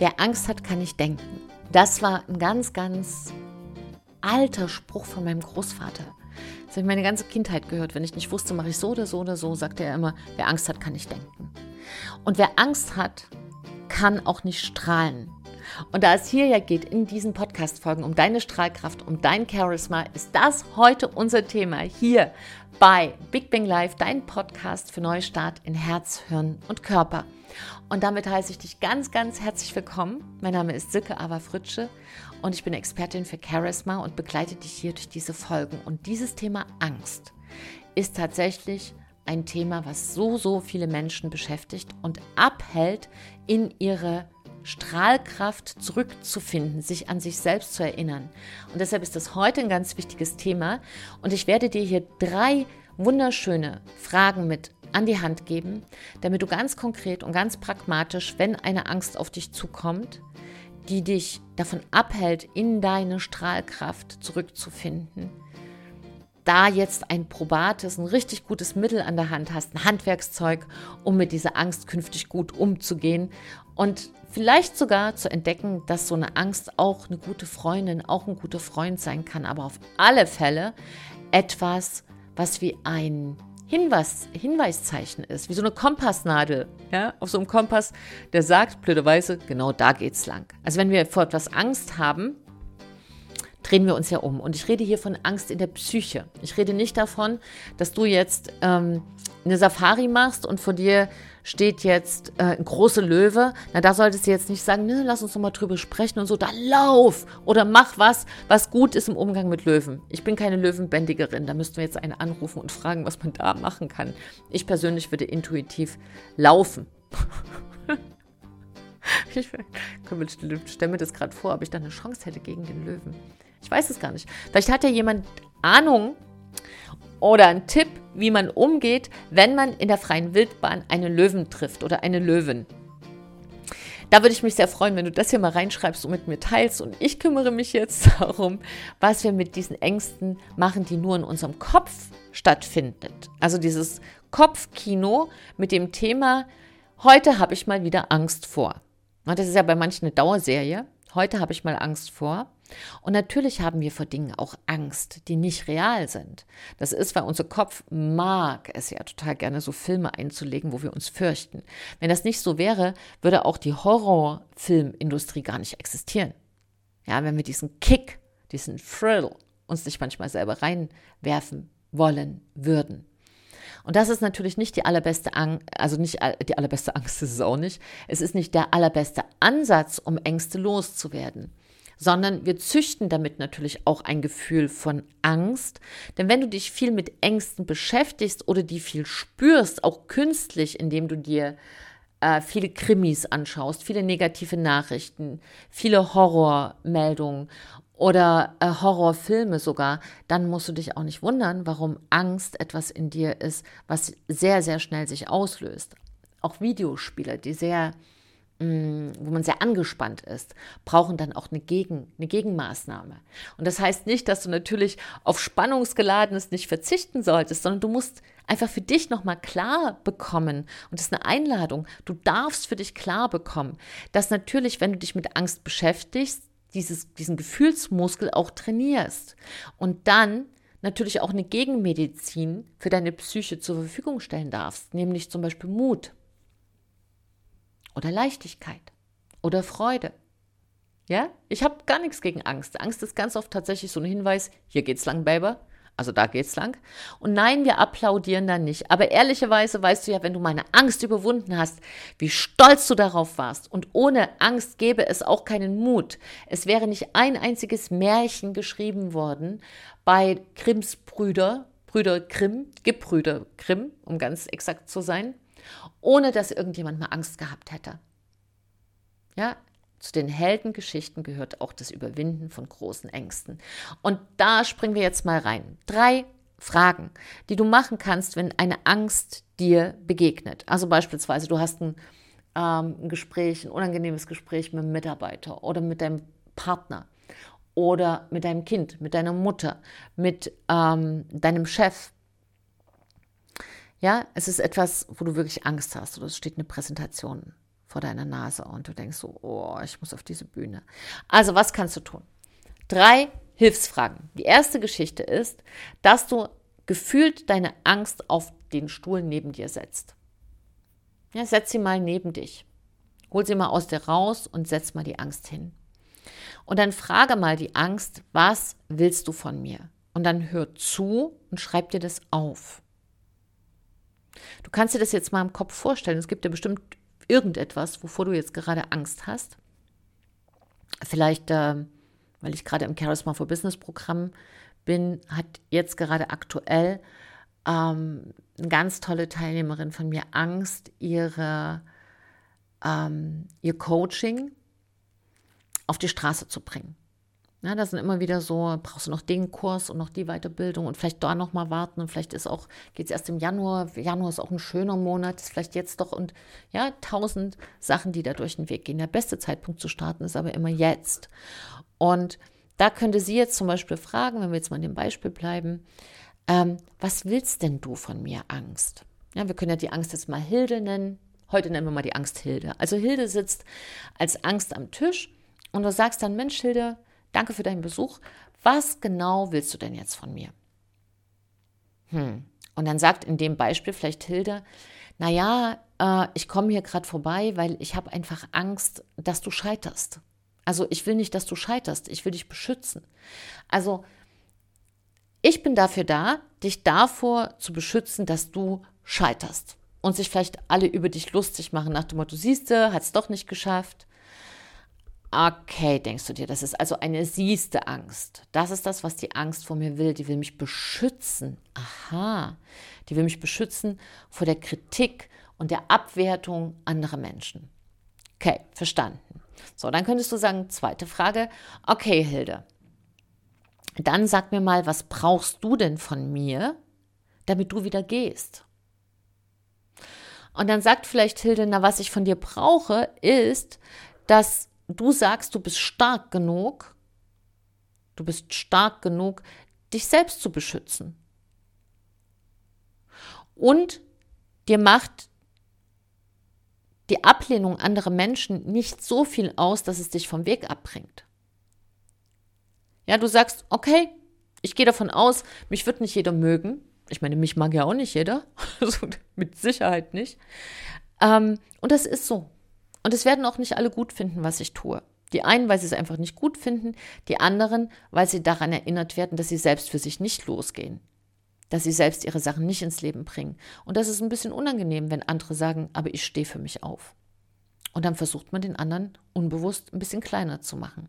Wer Angst hat, kann nicht denken. Das war ein ganz, ganz alter Spruch von meinem Großvater. Das habe ich meine ganze Kindheit gehört. Wenn ich nicht wusste, mache ich so oder so oder so, sagte er immer, wer Angst hat, kann nicht denken. Und wer Angst hat, kann auch nicht strahlen. Und da es hier ja geht in diesen Podcast-Folgen um deine Strahlkraft, um dein Charisma, ist das heute unser Thema hier bei Big Bang Live, dein Podcast für Neustart in Herz, Hirn und Körper. Und damit heiße ich dich ganz, ganz herzlich willkommen. Mein Name ist Silke Ava Fritsche und ich bin Expertin für Charisma und begleite dich hier durch diese Folgen. Und dieses Thema Angst ist tatsächlich ein Thema, was so, so viele Menschen beschäftigt und abhält, in ihre Strahlkraft zurückzufinden, sich an sich selbst zu erinnern. Und deshalb ist das heute ein ganz wichtiges Thema. Und ich werde dir hier drei wunderschöne Fragen mit an die Hand geben, damit du ganz konkret und ganz pragmatisch, wenn eine Angst auf dich zukommt, die dich davon abhält, in deine Strahlkraft zurückzufinden, da jetzt ein probates, ein richtig gutes Mittel an der Hand hast, ein Handwerkszeug, um mit dieser Angst künftig gut umzugehen und vielleicht sogar zu entdecken, dass so eine Angst auch eine gute Freundin, auch ein guter Freund sein kann, aber auf alle Fälle etwas, was wie ein Hinweis, Hinweiszeichen ist, wie so eine Kompassnadel, ja, auf so einem Kompass, der sagt, blöderweise, genau da geht's lang. Also wenn wir vor etwas Angst haben, drehen wir uns ja um. Und ich rede hier von Angst in der Psyche. Ich rede nicht davon, dass du jetzt ähm, eine Safari machst und vor dir steht jetzt äh, ein großer Löwe, na da solltest du jetzt nicht sagen, ne, lass uns doch mal drüber sprechen und so, da lauf oder mach was, was gut ist im Umgang mit Löwen. Ich bin keine Löwenbändigerin, da müssten wir jetzt einen anrufen und fragen, was man da machen kann. Ich persönlich würde intuitiv laufen. ich stelle mir das gerade vor, ob ich da eine Chance hätte gegen den Löwen. Ich weiß es gar nicht. Vielleicht hat ja jemand Ahnung oder einen Tipp, wie man umgeht, wenn man in der freien Wildbahn einen Löwen trifft oder eine Löwin. Da würde ich mich sehr freuen, wenn du das hier mal reinschreibst und mit mir teilst. Und ich kümmere mich jetzt darum, was wir mit diesen Ängsten machen, die nur in unserem Kopf stattfindet. Also dieses Kopfkino mit dem Thema, heute habe ich mal wieder Angst vor. Das ist ja bei manchen eine Dauerserie. Heute habe ich mal Angst vor. Und natürlich haben wir vor Dingen auch Angst, die nicht real sind. Das ist, weil unser Kopf mag es ja total gerne, so Filme einzulegen, wo wir uns fürchten. Wenn das nicht so wäre, würde auch die Horrorfilmindustrie gar nicht existieren. Ja, wenn wir diesen Kick, diesen Thrill uns nicht manchmal selber reinwerfen wollen würden. Und das ist natürlich nicht die allerbeste Angst, also nicht die allerbeste Angst ist es auch nicht. Es ist nicht der allerbeste Ansatz, um Ängste loszuwerden sondern wir züchten damit natürlich auch ein Gefühl von Angst. Denn wenn du dich viel mit Ängsten beschäftigst oder die viel spürst, auch künstlich, indem du dir äh, viele Krimis anschaust, viele negative Nachrichten, viele Horrormeldungen oder äh, Horrorfilme sogar, dann musst du dich auch nicht wundern, warum Angst etwas in dir ist, was sehr, sehr schnell sich auslöst. Auch Videospiele, die sehr wo man sehr angespannt ist, brauchen dann auch eine, Gegen, eine Gegenmaßnahme. Und das heißt nicht, dass du natürlich auf Spannungsgeladenes nicht verzichten solltest, sondern du musst einfach für dich nochmal klar bekommen, und das ist eine Einladung, du darfst für dich klar bekommen, dass natürlich, wenn du dich mit Angst beschäftigst, dieses, diesen Gefühlsmuskel auch trainierst. Und dann natürlich auch eine Gegenmedizin für deine Psyche zur Verfügung stellen darfst, nämlich zum Beispiel Mut oder Leichtigkeit oder Freude. Ja, ich habe gar nichts gegen Angst. Angst ist ganz oft tatsächlich so ein Hinweis, hier geht's lang, Baby. Also da geht's lang. Und nein, wir applaudieren da nicht. Aber ehrlicherweise weißt du ja, wenn du meine Angst überwunden hast, wie stolz du darauf warst. Und ohne Angst gäbe es auch keinen Mut. Es wäre nicht ein einziges Märchen geschrieben worden bei Grimms Brüder, Brüder Grimm, Gebrüder Grimm, um ganz exakt zu sein, ohne dass irgendjemand mal Angst gehabt hätte. Ja, zu den Heldengeschichten gehört auch das Überwinden von großen Ängsten. Und da springen wir jetzt mal rein. Drei Fragen, die du machen kannst, wenn eine Angst dir begegnet. Also beispielsweise, du hast ein, ähm, ein Gespräch, ein unangenehmes Gespräch mit einem Mitarbeiter oder mit deinem Partner oder mit deinem Kind, mit deiner Mutter, mit ähm, deinem Chef, ja, es ist etwas, wo du wirklich Angst hast oder es steht eine Präsentation vor deiner Nase und du denkst so, oh, ich muss auf diese Bühne. Also, was kannst du tun? Drei Hilfsfragen. Die erste Geschichte ist, dass du gefühlt deine Angst auf den Stuhl neben dir setzt. Ja, setz sie mal neben dich. Hol sie mal aus dir raus und setz mal die Angst hin. Und dann frage mal die Angst, was willst du von mir? Und dann hör zu und schreib dir das auf. Du kannst dir das jetzt mal im Kopf vorstellen. Es gibt ja bestimmt irgendetwas, wovor du jetzt gerade Angst hast. Vielleicht, äh, weil ich gerade im Charisma for Business Programm bin, hat jetzt gerade aktuell ähm, eine ganz tolle Teilnehmerin von mir Angst, ihre, ähm, ihr Coaching auf die Straße zu bringen. Ja, da sind immer wieder so, brauchst du noch den Kurs und noch die Weiterbildung und vielleicht da noch mal warten und vielleicht ist auch, geht es erst im Januar, Januar ist auch ein schöner Monat, ist vielleicht jetzt doch und ja, tausend Sachen, die da durch den Weg gehen. Der beste Zeitpunkt zu starten ist aber immer jetzt. Und da könnte sie jetzt zum Beispiel fragen, wenn wir jetzt mal in dem Beispiel bleiben, ähm, was willst denn du von mir, Angst? Ja, wir können ja die Angst jetzt mal Hilde nennen. Heute nennen wir mal die Angst Hilde. Also Hilde sitzt als Angst am Tisch und du sagst dann, Mensch Hilde, danke für deinen Besuch. Was genau willst du denn jetzt von mir? Hm. Und dann sagt in dem Beispiel vielleicht Hilde, naja, äh, ich komme hier gerade vorbei, weil ich habe einfach Angst, dass du scheiterst. Also ich will nicht, dass du scheiterst, ich will dich beschützen. Also ich bin dafür da, dich davor zu beschützen, dass du scheiterst. Und sich vielleicht alle über dich lustig machen nach dem Motto, siehste, hat es doch nicht geschafft. Okay, denkst du dir, das ist also eine siehste Angst. Das ist das, was die Angst vor mir will. Die will mich beschützen. Aha. Die will mich beschützen vor der Kritik und der Abwertung anderer Menschen. Okay, verstanden. So, dann könntest du sagen, zweite Frage. Okay, Hilde. Dann sag mir mal, was brauchst du denn von mir, damit du wieder gehst? Und dann sagt vielleicht Hilde, na, was ich von dir brauche, ist, dass du sagst, du bist stark genug, du bist stark genug, dich selbst zu beschützen. Und dir macht die Ablehnung anderer Menschen nicht so viel aus, dass es dich vom Weg abbringt. Ja, du sagst, okay, ich gehe davon aus, mich wird nicht jeder mögen. Ich meine, mich mag ja auch nicht jeder. Also mit Sicherheit nicht. Ähm, und das ist so. Und es werden auch nicht alle gut finden, was ich tue. Die einen, weil sie es einfach nicht gut finden, die anderen, weil sie daran erinnert werden, dass sie selbst für sich nicht losgehen dass sie selbst ihre Sachen nicht ins Leben bringen. Und das ist ein bisschen unangenehm, wenn andere sagen, aber ich stehe für mich auf. Und dann versucht man den anderen unbewusst ein bisschen kleiner zu machen.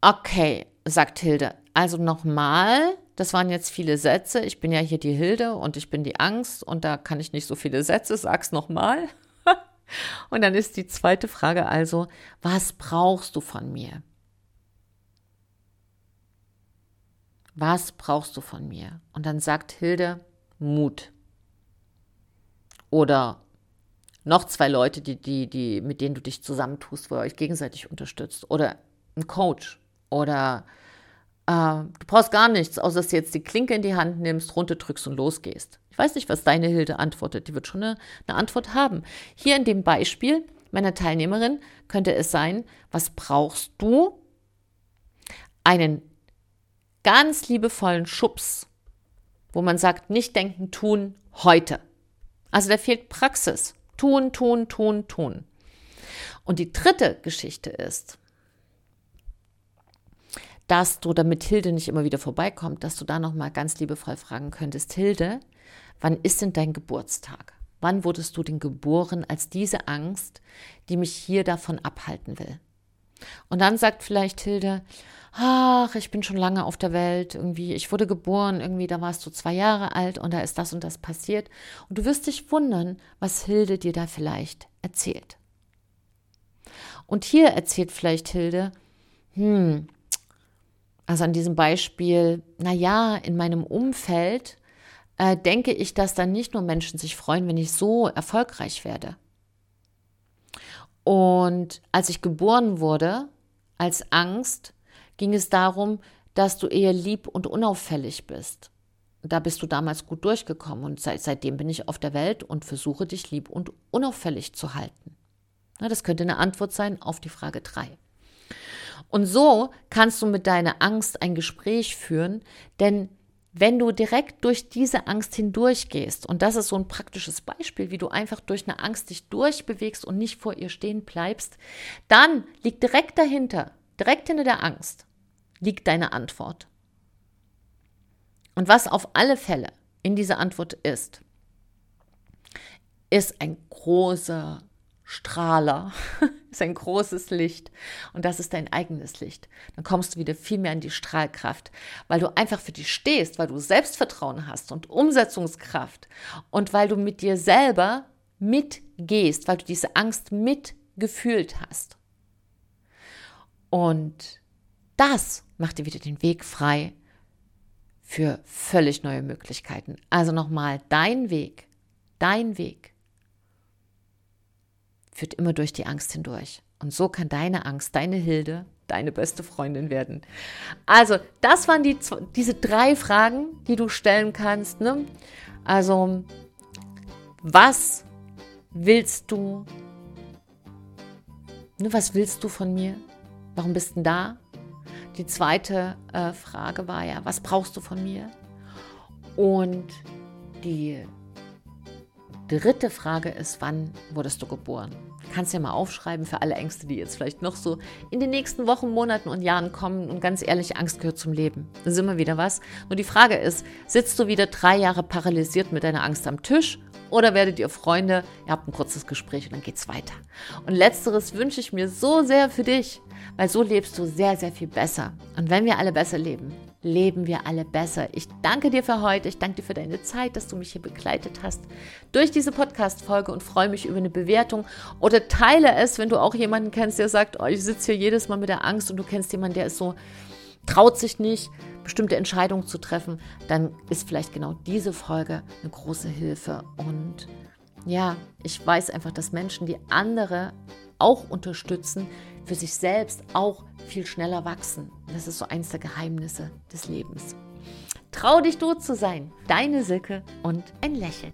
Okay, sagt Hilde. Also nochmal, das waren jetzt viele Sätze. Ich bin ja hier die Hilde und ich bin die Angst und da kann ich nicht so viele Sätze. Sag's nochmal. Und dann ist die zweite Frage also, was brauchst du von mir? was brauchst du von mir? Und dann sagt Hilde, Mut. Oder noch zwei Leute, die, die, die, mit denen du dich zusammentust, wo ihr euch gegenseitig unterstützt. Oder ein Coach. Oder äh, du brauchst gar nichts, außer dass du jetzt die Klinke in die Hand nimmst, runterdrückst und losgehst. Ich weiß nicht, was deine Hilde antwortet. Die wird schon eine, eine Antwort haben. Hier in dem Beispiel meiner Teilnehmerin könnte es sein, was brauchst du? Einen ganz liebevollen Schubs, wo man sagt, nicht denken, tun, heute. Also da fehlt Praxis. Tun, tun, tun, tun. Und die dritte Geschichte ist, dass du, damit Hilde nicht immer wieder vorbeikommt, dass du da nochmal ganz liebevoll fragen könntest, Hilde, wann ist denn dein Geburtstag? Wann wurdest du denn geboren als diese Angst, die mich hier davon abhalten will? Und dann sagt vielleicht Hilde, ach, ich bin schon lange auf der Welt, irgendwie, ich wurde geboren, irgendwie, da warst du zwei Jahre alt und da ist das und das passiert. Und du wirst dich wundern, was Hilde dir da vielleicht erzählt. Und hier erzählt vielleicht Hilde, hm, also an diesem Beispiel, na ja, in meinem Umfeld äh, denke ich, dass dann nicht nur Menschen sich freuen, wenn ich so erfolgreich werde. Und als ich geboren wurde, als Angst, ging es darum, dass du eher lieb und unauffällig bist. da bist du damals gut durchgekommen und seit, seitdem bin ich auf der Welt und versuche dich lieb und unauffällig zu halten. Na, das könnte eine Antwort sein auf die Frage 3. Und so kannst du mit deiner Angst ein Gespräch führen, denn wenn du direkt durch diese Angst hindurchgehst, und das ist so ein praktisches Beispiel, wie du einfach durch eine Angst dich durchbewegst und nicht vor ihr stehen bleibst, dann liegt direkt dahinter, direkt hinter der Angst, liegt deine Antwort. Und was auf alle Fälle in dieser Antwort ist, ist ein großer Strahler, ist ein großes Licht und das ist dein eigenes Licht. Dann kommst du wieder viel mehr in die Strahlkraft, weil du einfach für dich stehst, weil du Selbstvertrauen hast und Umsetzungskraft und weil du mit dir selber mitgehst, weil du diese Angst mitgefühlt hast. Und das macht dir wieder den Weg frei für völlig neue Möglichkeiten. Also nochmal, dein Weg, dein Weg führt immer durch die Angst hindurch. Und so kann deine Angst, deine Hilde, deine beste Freundin werden. Also, das waren die, diese drei Fragen, die du stellen kannst. Ne? Also, was willst du? Ne, was willst du von mir? Warum bist du da? Die zweite äh, Frage war ja, was brauchst du von mir? Und die dritte Frage ist, wann wurdest du geboren? Kannst ja mal aufschreiben für alle Ängste, die jetzt vielleicht noch so in den nächsten Wochen, Monaten und Jahren kommen. Und ganz ehrlich, Angst gehört zum Leben. Das ist immer wieder was. Nur die Frage ist, sitzt du wieder drei Jahre paralysiert mit deiner Angst am Tisch oder werdet ihr Freunde, ihr habt ein kurzes Gespräch und dann geht's weiter. Und letzteres wünsche ich mir so sehr für dich, weil so lebst du sehr, sehr viel besser. Und wenn wir alle besser leben, leben wir alle besser. Ich danke dir für heute. Ich danke dir für deine Zeit, dass du mich hier begleitet hast durch diese Podcast-Folge und freue mich über eine Bewertung oder teile es, wenn du auch jemanden kennst, der sagt, oh, ich sitze hier jedes Mal mit der Angst und du kennst jemanden, der ist so, traut sich nicht, bestimmte Entscheidungen zu treffen, dann ist vielleicht genau diese Folge eine große Hilfe. Und ja, ich weiß einfach, dass Menschen, die andere auch unterstützen, für sich selbst auch viel schneller wachsen. Das ist so eins der Geheimnisse des Lebens. Trau dich, du zu sein. Deine Silke und ein Lächeln.